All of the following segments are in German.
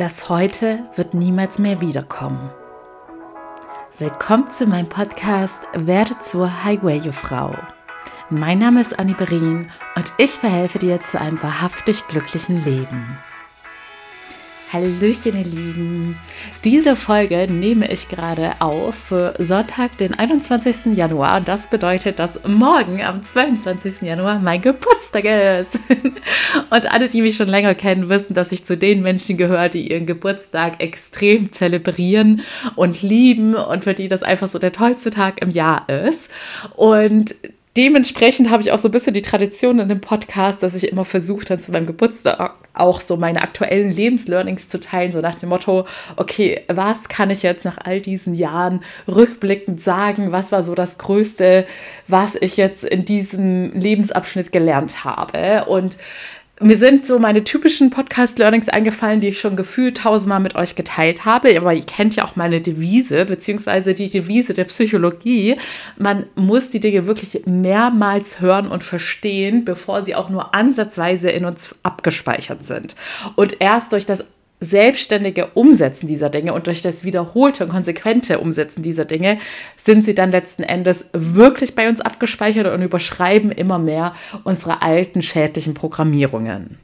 Das Heute wird niemals mehr wiederkommen. Willkommen zu meinem Podcast Werde zur Highway-Frau. Mein Name ist Annie Berin und ich verhelfe dir zu einem wahrhaftig glücklichen Leben. Hallöchen, ihr Lieben. Diese Folge nehme ich gerade auf für Sonntag, den 21. Januar. Und das bedeutet, dass morgen am 22. Januar mein Geburtstag ist. Und alle, die mich schon länger kennen, wissen, dass ich zu den Menschen gehöre, die ihren Geburtstag extrem zelebrieren und lieben und für die das einfach so der tollste Tag im Jahr ist. Und dementsprechend habe ich auch so ein bisschen die Tradition in dem Podcast, dass ich immer versuche, dann zu meinem Geburtstag auch so meine aktuellen Lebenslearnings zu teilen, so nach dem Motto, okay, was kann ich jetzt nach all diesen Jahren rückblickend sagen? Was war so das Größte, was ich jetzt in diesem Lebensabschnitt gelernt habe? Und mir sind so meine typischen Podcast-Learnings eingefallen, die ich schon gefühlt tausendmal mit euch geteilt habe. Aber ihr kennt ja auch meine Devise, beziehungsweise die Devise der Psychologie. Man muss die Dinge wirklich mehrmals hören und verstehen, bevor sie auch nur ansatzweise in uns abgespeichert sind. Und erst durch das selbstständige Umsetzen dieser Dinge und durch das wiederholte und konsequente Umsetzen dieser Dinge sind sie dann letzten Endes wirklich bei uns abgespeichert und überschreiben immer mehr unsere alten schädlichen Programmierungen.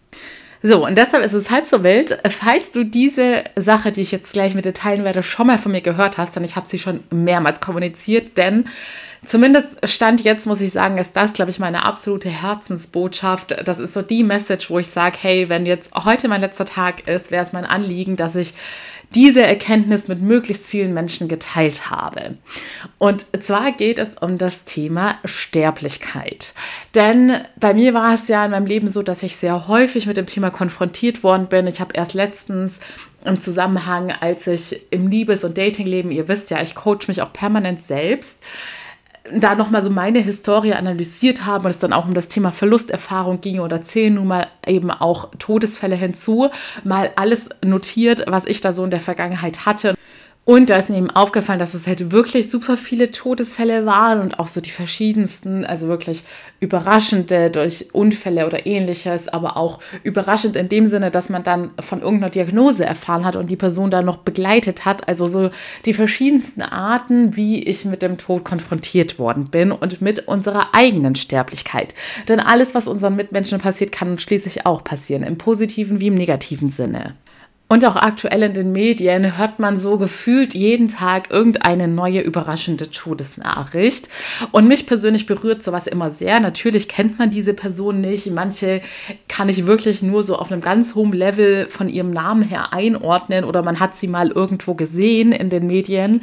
So, und deshalb ist es halb so wild. Falls du diese Sache, die ich jetzt gleich mit dir teilen werde, schon mal von mir gehört hast, denn ich habe sie schon mehrmals kommuniziert, denn Zumindest Stand jetzt muss ich sagen, ist das, glaube ich, meine absolute Herzensbotschaft. Das ist so die Message, wo ich sage, hey, wenn jetzt heute mein letzter Tag ist, wäre es mein Anliegen, dass ich diese Erkenntnis mit möglichst vielen Menschen geteilt habe. Und zwar geht es um das Thema Sterblichkeit. Denn bei mir war es ja in meinem Leben so, dass ich sehr häufig mit dem Thema konfrontiert worden bin. Ich habe erst letztens im Zusammenhang, als ich im Liebes- und Datingleben, ihr wisst ja, ich coach mich auch permanent selbst, da nochmal so meine Historie analysiert habe und es dann auch um das Thema Verlusterfahrung ging oder zählen nun mal eben auch Todesfälle hinzu, mal alles notiert, was ich da so in der Vergangenheit hatte. Und da ist mir eben aufgefallen, dass es halt wirklich super viele Todesfälle waren und auch so die verschiedensten, also wirklich überraschende durch Unfälle oder ähnliches, aber auch überraschend in dem Sinne, dass man dann von irgendeiner Diagnose erfahren hat und die Person dann noch begleitet hat. Also so die verschiedensten Arten, wie ich mit dem Tod konfrontiert worden bin und mit unserer eigenen Sterblichkeit. Denn alles, was unseren Mitmenschen passiert, kann schließlich auch passieren, im positiven wie im negativen Sinne. Und auch aktuell in den Medien hört man so gefühlt jeden Tag irgendeine neue überraschende Todesnachricht. Und mich persönlich berührt sowas immer sehr. Natürlich kennt man diese Person nicht. Manche kann ich wirklich nur so auf einem ganz hohen Level von ihrem Namen her einordnen oder man hat sie mal irgendwo gesehen in den Medien.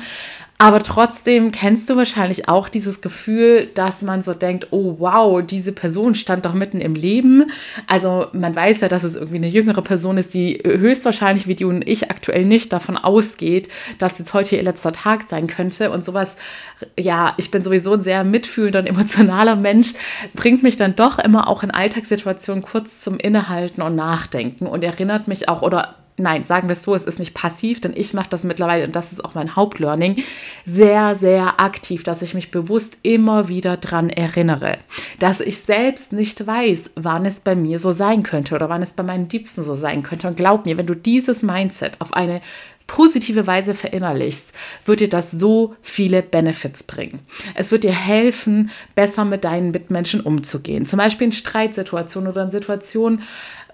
Aber trotzdem kennst du wahrscheinlich auch dieses Gefühl, dass man so denkt, oh wow, diese Person stand doch mitten im Leben. Also man weiß ja, dass es irgendwie eine jüngere Person ist, die höchstwahrscheinlich wie du und ich aktuell nicht davon ausgeht, dass jetzt heute ihr letzter Tag sein könnte. Und sowas, ja, ich bin sowieso ein sehr mitfühlender und emotionaler Mensch, bringt mich dann doch immer auch in Alltagssituationen kurz zum Innehalten und Nachdenken und erinnert mich auch oder nein, sagen wir es so, es ist nicht passiv, denn ich mache das mittlerweile, und das ist auch mein Hauptlearning, sehr, sehr aktiv, dass ich mich bewusst immer wieder dran erinnere, dass ich selbst nicht weiß, wann es bei mir so sein könnte oder wann es bei meinen Liebsten so sein könnte. Und glaub mir, wenn du dieses Mindset auf eine positive Weise verinnerlichst, wird dir das so viele Benefits bringen. Es wird dir helfen, besser mit deinen Mitmenschen umzugehen. Zum Beispiel in Streitsituationen oder in Situationen,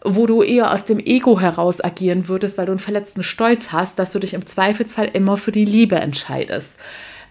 wo du eher aus dem Ego heraus agieren würdest, weil du einen verletzten Stolz hast, dass du dich im Zweifelsfall immer für die Liebe entscheidest.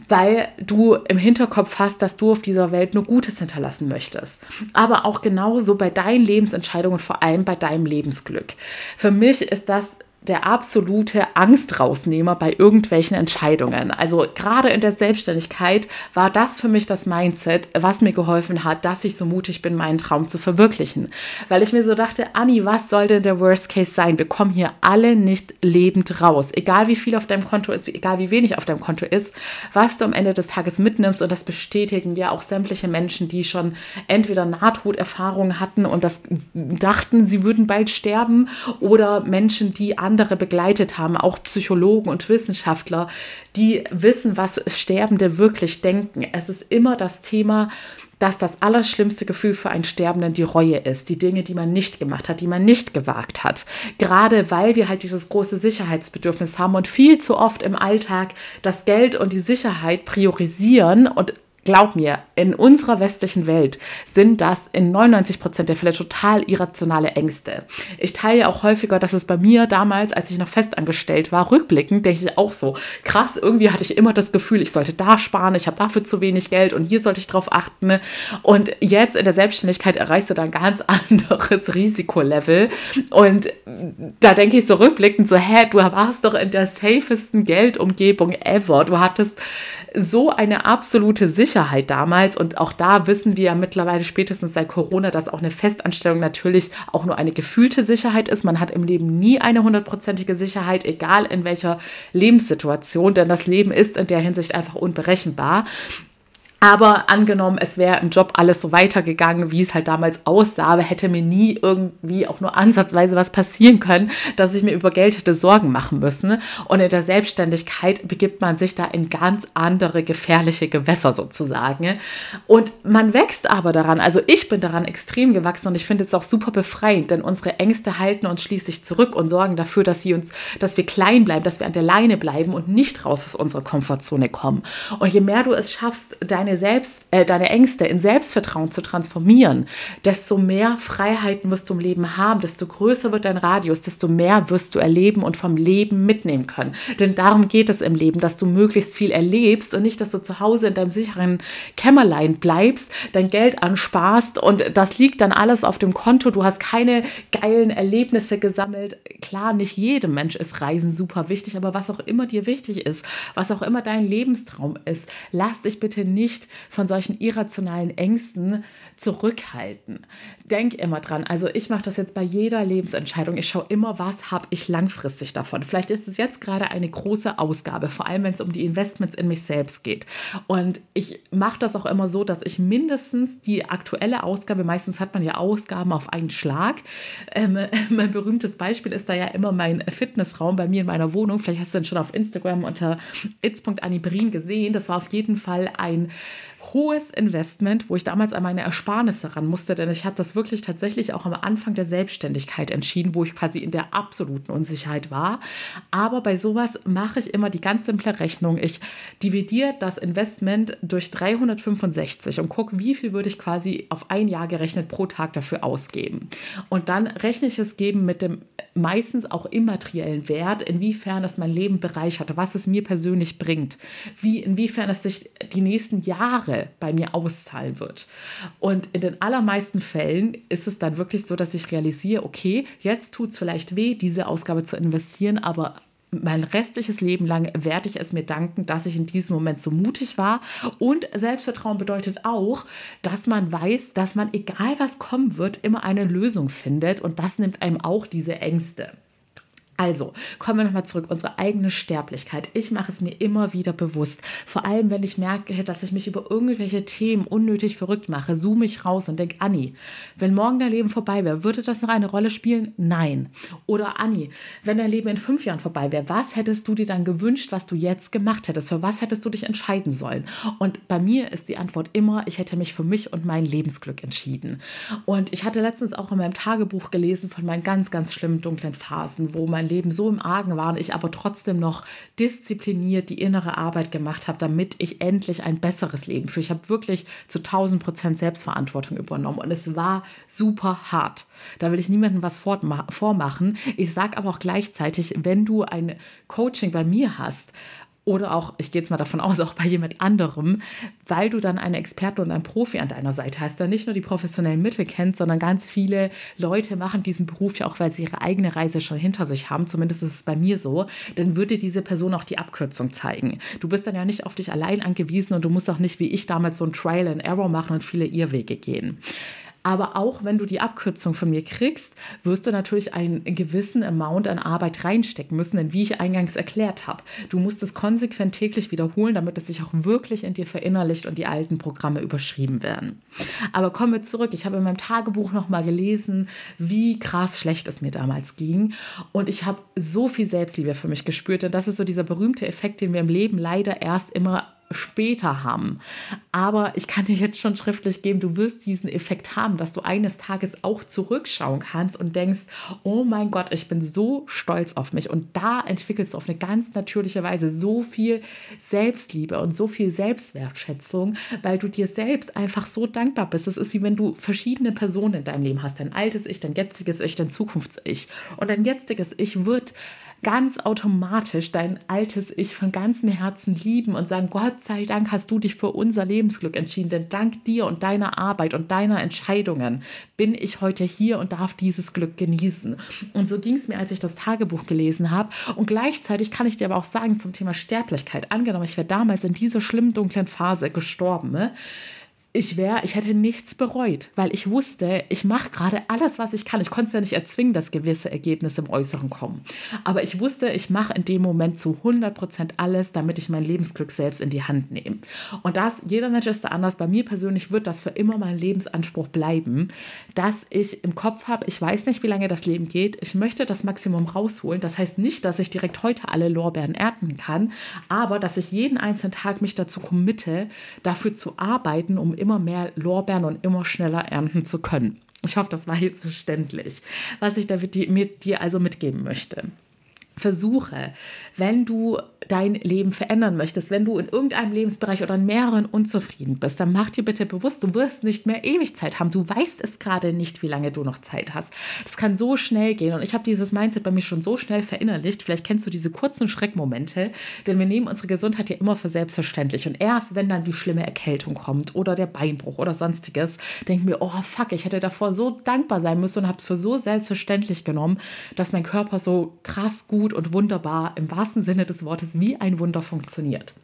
Weil du im Hinterkopf hast, dass du auf dieser Welt nur Gutes hinterlassen möchtest. Aber auch genauso bei deinen Lebensentscheidungen, vor allem bei deinem Lebensglück. Für mich ist das der absolute Angstrausnehmer bei irgendwelchen Entscheidungen. Also gerade in der Selbstständigkeit war das für mich das Mindset, was mir geholfen hat, dass ich so mutig bin, meinen Traum zu verwirklichen. Weil ich mir so dachte, Anni, was soll denn der Worst Case sein? Wir kommen hier alle nicht lebend raus. Egal wie viel auf deinem Konto ist, egal wie wenig auf deinem Konto ist, was du am Ende des Tages mitnimmst und das bestätigen ja auch sämtliche Menschen, die schon entweder Nahtoderfahrungen hatten und das dachten, sie würden bald sterben oder Menschen, die an andere begleitet haben, auch Psychologen und Wissenschaftler, die wissen, was Sterbende wirklich denken. Es ist immer das Thema, dass das allerschlimmste Gefühl für einen Sterbenden die Reue ist, die Dinge, die man nicht gemacht hat, die man nicht gewagt hat. Gerade weil wir halt dieses große Sicherheitsbedürfnis haben und viel zu oft im Alltag das Geld und die Sicherheit priorisieren und glaub mir, in unserer westlichen Welt sind das in 99 Prozent der Fälle total irrationale Ängste. Ich teile auch häufiger, dass es bei mir damals, als ich noch festangestellt war, rückblickend, denke ich auch so, krass, irgendwie hatte ich immer das Gefühl, ich sollte da sparen, ich habe dafür zu wenig Geld und hier sollte ich drauf achten. Und jetzt in der Selbstständigkeit erreichst du da ein ganz anderes Risikolevel. Und da denke ich so rückblickend so, hä, du warst doch in der safesten Geldumgebung ever. Du hattest so eine absolute Sicherheit damals. Und auch da wissen wir ja mittlerweile spätestens seit Corona, dass auch eine Festanstellung natürlich auch nur eine gefühlte Sicherheit ist. Man hat im Leben nie eine hundertprozentige Sicherheit, egal in welcher Lebenssituation, denn das Leben ist in der Hinsicht einfach unberechenbar. Aber angenommen, es wäre im Job alles so weitergegangen, wie es halt damals aussah, hätte mir nie irgendwie auch nur ansatzweise was passieren können, dass ich mir über Geld hätte Sorgen machen müssen. Und in der Selbstständigkeit begibt man sich da in ganz andere gefährliche Gewässer sozusagen. Und man wächst aber daran. Also ich bin daran extrem gewachsen und ich finde es auch super befreiend, denn unsere Ängste halten uns schließlich zurück und sorgen dafür, dass sie uns, dass wir klein bleiben, dass wir an der Leine bleiben und nicht raus aus unserer Komfortzone kommen. Und je mehr du es schaffst, deine deine, Selbst, äh, deine Ängste in Selbstvertrauen zu transformieren, desto mehr Freiheiten wirst du im Leben haben, desto größer wird dein Radius, desto mehr wirst du erleben und vom Leben mitnehmen können. Denn darum geht es im Leben, dass du möglichst viel erlebst und nicht, dass du zu Hause in deinem sicheren Kämmerlein bleibst, dein Geld ansparst und das liegt dann alles auf dem Konto. Du hast keine geilen Erlebnisse gesammelt. Klar, nicht jedem Mensch ist Reisen super wichtig, aber was auch immer dir wichtig ist, was auch immer dein Lebenstraum ist, lass dich bitte nicht nicht von solchen irrationalen Ängsten zurückhalten. Denk immer dran. Also ich mache das jetzt bei jeder Lebensentscheidung. Ich schaue immer, was habe ich langfristig davon. Vielleicht ist es jetzt gerade eine große Ausgabe, vor allem wenn es um die Investments in mich selbst geht. Und ich mache das auch immer so, dass ich mindestens die aktuelle Ausgabe, meistens hat man ja Ausgaben auf einen Schlag. Ähm, mein berühmtes Beispiel ist da ja immer mein Fitnessraum bei mir in meiner Wohnung. Vielleicht hast du den schon auf Instagram unter itz.anibrin gesehen. Das war auf jeden Fall ein hohes Investment, wo ich damals an meine Ersparnisse ran musste, denn ich habe das wirklich tatsächlich auch am Anfang der Selbstständigkeit entschieden, wo ich quasi in der absoluten Unsicherheit war. Aber bei sowas mache ich immer die ganz simple Rechnung. Ich dividiere das Investment durch 365 und gucke, wie viel würde ich quasi auf ein Jahr gerechnet pro Tag dafür ausgeben. Und dann rechne ich es geben mit dem meistens auch immateriellen Wert, inwiefern es mein Leben bereichert, was es mir persönlich bringt, wie inwiefern es sich die nächsten Jahre bei mir auszahlen wird. Und in den allermeisten Fällen ist es dann wirklich so, dass ich realisiere, okay, jetzt tut es vielleicht weh, diese Ausgabe zu investieren, aber mein restliches Leben lang werde ich es mir danken, dass ich in diesem Moment so mutig war. Und Selbstvertrauen bedeutet auch, dass man weiß, dass man, egal was kommen wird, immer eine Lösung findet. Und das nimmt einem auch diese Ängste. Also, kommen wir nochmal zurück, unsere eigene Sterblichkeit. Ich mache es mir immer wieder bewusst. Vor allem, wenn ich merke, dass ich mich über irgendwelche Themen unnötig verrückt mache, zoome ich raus und denke, Anni, wenn morgen dein Leben vorbei wäre, würde das noch eine Rolle spielen? Nein. Oder Anni, wenn dein Leben in fünf Jahren vorbei wäre, was hättest du dir dann gewünscht, was du jetzt gemacht hättest? Für was hättest du dich entscheiden sollen? Und bei mir ist die Antwort immer, ich hätte mich für mich und mein Lebensglück entschieden. Und ich hatte letztens auch in meinem Tagebuch gelesen von meinen ganz, ganz schlimmen dunklen Phasen, wo mein Leben so im Argen war und ich aber trotzdem noch diszipliniert die innere Arbeit gemacht habe, damit ich endlich ein besseres Leben führe. Ich habe wirklich zu 1000 Prozent Selbstverantwortung übernommen und es war super hart. Da will ich niemandem was vormachen. Ich sage aber auch gleichzeitig, wenn du ein Coaching bei mir hast, oder auch, ich gehe jetzt mal davon aus, auch bei jemand anderem, weil du dann eine Expertin und ein Profi an deiner Seite hast, der nicht nur die professionellen Mittel kennt, sondern ganz viele Leute machen diesen Beruf ja auch, weil sie ihre eigene Reise schon hinter sich haben. Zumindest ist es bei mir so. Dann würde diese Person auch die Abkürzung zeigen. Du bist dann ja nicht auf dich allein angewiesen und du musst auch nicht wie ich damals so ein Trial and Error machen und viele Irrwege gehen. Aber auch wenn du die Abkürzung von mir kriegst, wirst du natürlich einen gewissen Amount an Arbeit reinstecken müssen, denn wie ich eingangs erklärt habe, du musst es konsequent täglich wiederholen, damit es sich auch wirklich in dir verinnerlicht und die alten Programme überschrieben werden. Aber kommen wir zurück. Ich habe in meinem Tagebuch nochmal gelesen, wie krass schlecht es mir damals ging. Und ich habe so viel Selbstliebe für mich gespürt. Und das ist so dieser berühmte Effekt, den wir im Leben leider erst immer später haben. Aber ich kann dir jetzt schon schriftlich geben, du wirst diesen Effekt haben, dass du eines Tages auch zurückschauen kannst und denkst, oh mein Gott, ich bin so stolz auf mich. Und da entwickelst du auf eine ganz natürliche Weise so viel Selbstliebe und so viel Selbstwertschätzung, weil du dir selbst einfach so dankbar bist. Es ist wie wenn du verschiedene Personen in deinem Leben hast. Dein altes Ich, dein jetziges Ich, dein Zukunfts-Ich. Und dein jetziges Ich wird ganz automatisch dein altes Ich von ganzem Herzen lieben und sagen, Gott sei Dank hast du dich für unser Lebensglück entschieden, denn dank dir und deiner Arbeit und deiner Entscheidungen bin ich heute hier und darf dieses Glück genießen. Und so ging es mir, als ich das Tagebuch gelesen habe. Und gleichzeitig kann ich dir aber auch sagen zum Thema Sterblichkeit, angenommen, ich wäre damals in dieser schlimmen dunklen Phase gestorben, ne? Ich wäre, ich hätte nichts bereut, weil ich wusste, ich mache gerade alles, was ich kann. Ich konnte es ja nicht erzwingen, dass gewisse Ergebnisse im Äußeren kommen. Aber ich wusste, ich mache in dem Moment zu 100 Prozent alles, damit ich mein Lebensglück selbst in die Hand nehme. Und das, jeder Mensch ist da anders. Bei mir persönlich wird das für immer mein Lebensanspruch bleiben, dass ich im Kopf habe, ich weiß nicht, wie lange das Leben geht. Ich möchte das Maximum rausholen. Das heißt nicht, dass ich direkt heute alle Lorbeeren ernten kann, aber dass ich jeden einzelnen Tag mich dazu committe, dafür zu arbeiten, um immer immer mehr Lorbeeren und immer schneller ernten zu können. Ich hoffe, das war jetzt verständlich, was ich da mit dir also mitgeben möchte. Versuche, wenn du dein Leben verändern möchtest, wenn du in irgendeinem Lebensbereich oder in mehreren unzufrieden bist, dann mach dir bitte bewusst, du wirst nicht mehr ewig Zeit haben. Du weißt es gerade nicht, wie lange du noch Zeit hast. Das kann so schnell gehen und ich habe dieses Mindset bei mir schon so schnell verinnerlicht. Vielleicht kennst du diese kurzen Schreckmomente, denn wir nehmen unsere Gesundheit ja immer für selbstverständlich und erst wenn dann die schlimme Erkältung kommt oder der Beinbruch oder sonstiges, denken wir, oh fuck, ich hätte davor so dankbar sein müssen und habe es für so selbstverständlich genommen, dass mein Körper so krass gut und wunderbar im wahrsten Sinne des Wortes wie ein Wunder funktioniert.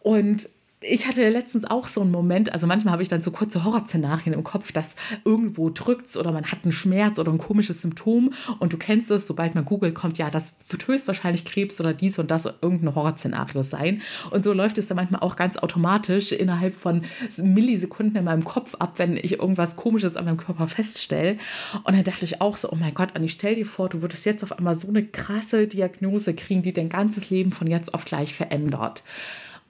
Und ich hatte letztens auch so einen Moment, also manchmal habe ich dann so kurze Horrorszenarien im Kopf, dass irgendwo drückt oder man hat einen Schmerz oder ein komisches Symptom und du kennst es, sobald man googelt, kommt ja, das wird höchstwahrscheinlich Krebs oder dies und das irgendein Horrorszenario sein. Und so läuft es dann manchmal auch ganz automatisch innerhalb von Millisekunden in meinem Kopf ab, wenn ich irgendwas Komisches an meinem Körper feststelle. Und dann dachte ich auch so, oh mein Gott, Anni, stell dir vor, du würdest jetzt auf einmal so eine krasse Diagnose kriegen, die dein ganzes Leben von jetzt auf gleich verändert.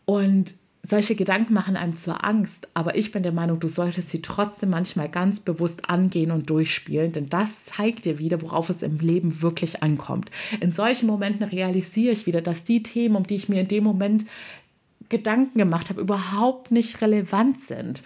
Und solche Gedanken machen einem zwar Angst, aber ich bin der Meinung, du solltest sie trotzdem manchmal ganz bewusst angehen und durchspielen, denn das zeigt dir wieder, worauf es im Leben wirklich ankommt. In solchen Momenten realisiere ich wieder, dass die Themen, um die ich mir in dem Moment Gedanken gemacht habe, überhaupt nicht relevant sind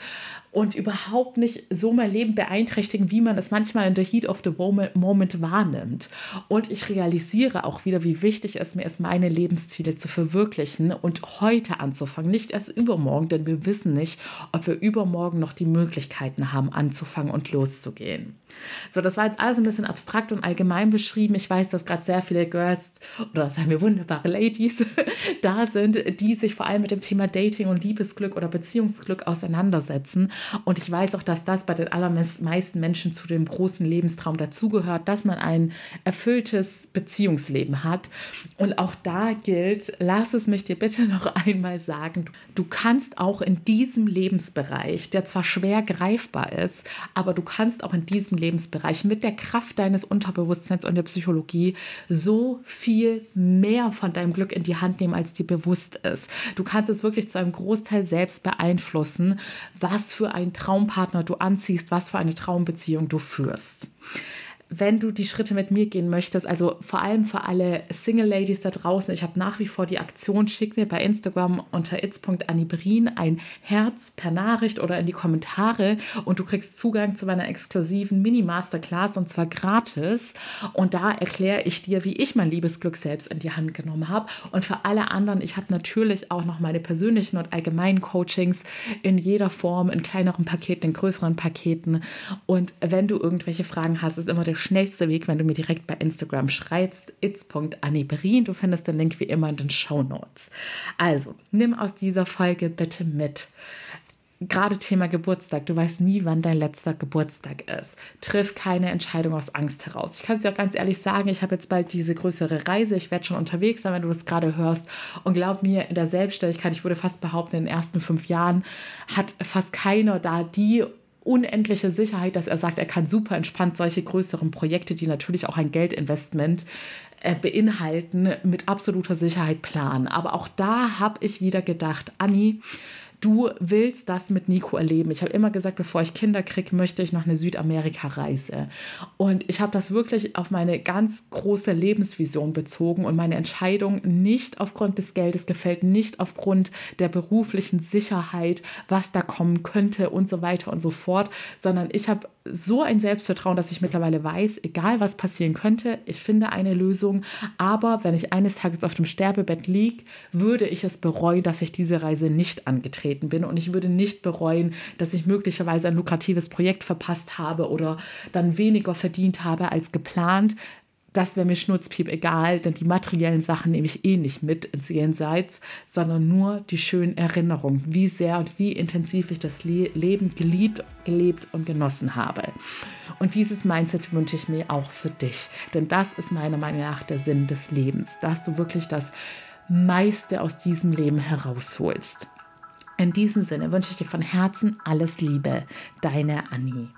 und überhaupt nicht so mein Leben beeinträchtigen, wie man es manchmal in der Heat of the Moment wahrnimmt. Und ich realisiere auch wieder, wie wichtig es mir ist, meine Lebensziele zu verwirklichen und heute anzufangen, nicht erst übermorgen, denn wir wissen nicht, ob wir übermorgen noch die Möglichkeiten haben, anzufangen und loszugehen. So, das war jetzt alles ein bisschen abstrakt und allgemein beschrieben. Ich weiß, dass gerade sehr viele Girls oder sagen wir wunderbare Ladies da sind, die sich vor allem mit dem Thema Dating und Liebesglück oder Beziehungsglück auseinandersetzen. Und ich weiß auch, dass das bei den allermeisten Menschen zu dem großen Lebenstraum dazugehört, dass man ein erfülltes Beziehungsleben hat. Und auch da gilt, lass es mich dir bitte noch einmal sagen, du kannst auch in diesem Lebensbereich, der zwar schwer greifbar ist, aber du kannst auch in diesem Lebensbereich mit der Kraft deines Unterbewusstseins und der Psychologie so viel mehr von deinem Glück in die Hand nehmen, als dir bewusst ist. Du kannst es wirklich zu einem Großteil selbst beeinflussen, was für einen Traumpartner du anziehst, was für eine Traumbeziehung du führst wenn du die Schritte mit mir gehen möchtest, also vor allem für alle Single Ladies da draußen, ich habe nach wie vor die Aktion, schick mir bei Instagram unter its.anibrin ein Herz per Nachricht oder in die Kommentare und du kriegst Zugang zu meiner exklusiven Mini-Masterclass und zwar gratis. Und da erkläre ich dir, wie ich mein Liebesglück selbst in die Hand genommen habe. Und für alle anderen, ich habe natürlich auch noch meine persönlichen und allgemeinen Coachings in jeder Form, in kleineren Paketen, in größeren Paketen. Und wenn du irgendwelche Fragen hast, ist immer der schnellste Weg, wenn du mir direkt bei Instagram schreibst, its.anniberin. Du findest den Link wie immer in den Show Notes. Also, nimm aus dieser Folge bitte mit. Gerade Thema Geburtstag, du weißt nie, wann dein letzter Geburtstag ist. Triff keine Entscheidung aus Angst heraus. Ich kann es dir auch ganz ehrlich sagen, ich habe jetzt bald diese größere Reise, ich werde schon unterwegs sein, wenn du das gerade hörst. Und glaub mir, in der Selbstständigkeit, ich würde fast behaupten, in den ersten fünf Jahren hat fast keiner da die unendliche Sicherheit, dass er sagt, er kann super entspannt solche größeren Projekte, die natürlich auch ein Geldinvestment äh, beinhalten mit absoluter Sicherheit planen. Aber auch da habe ich wieder gedacht, Anni, du willst das mit Nico erleben. Ich habe immer gesagt, bevor ich Kinder kriege, möchte ich noch eine Südamerika-Reise. Und ich habe das wirklich auf meine ganz große Lebensvision bezogen und meine Entscheidung nicht aufgrund des Geldes gefällt, nicht aufgrund der beruflichen Sicherheit, was da kommen könnte und so weiter und so fort, sondern ich habe so ein Selbstvertrauen, dass ich mittlerweile weiß, egal was passieren könnte, ich finde eine Lösung. Aber wenn ich eines Tages auf dem Sterbebett liege, würde ich es bereuen, dass ich diese Reise nicht angetreten bin. Und ich würde nicht bereuen, dass ich möglicherweise ein lukratives Projekt verpasst habe oder dann weniger verdient habe als geplant, das wäre mir schnurzpiep egal, denn die materiellen Sachen nehme ich eh nicht mit ins Jenseits, sondern nur die schönen Erinnerungen, wie sehr und wie intensiv ich das Le Leben geliebt, gelebt und genossen habe. Und dieses Mindset wünsche ich mir auch für dich, denn das ist meiner Meinung nach der Sinn des Lebens, dass du wirklich das meiste aus diesem Leben herausholst. In diesem Sinne wünsche ich dir von Herzen alles Liebe, deine Annie.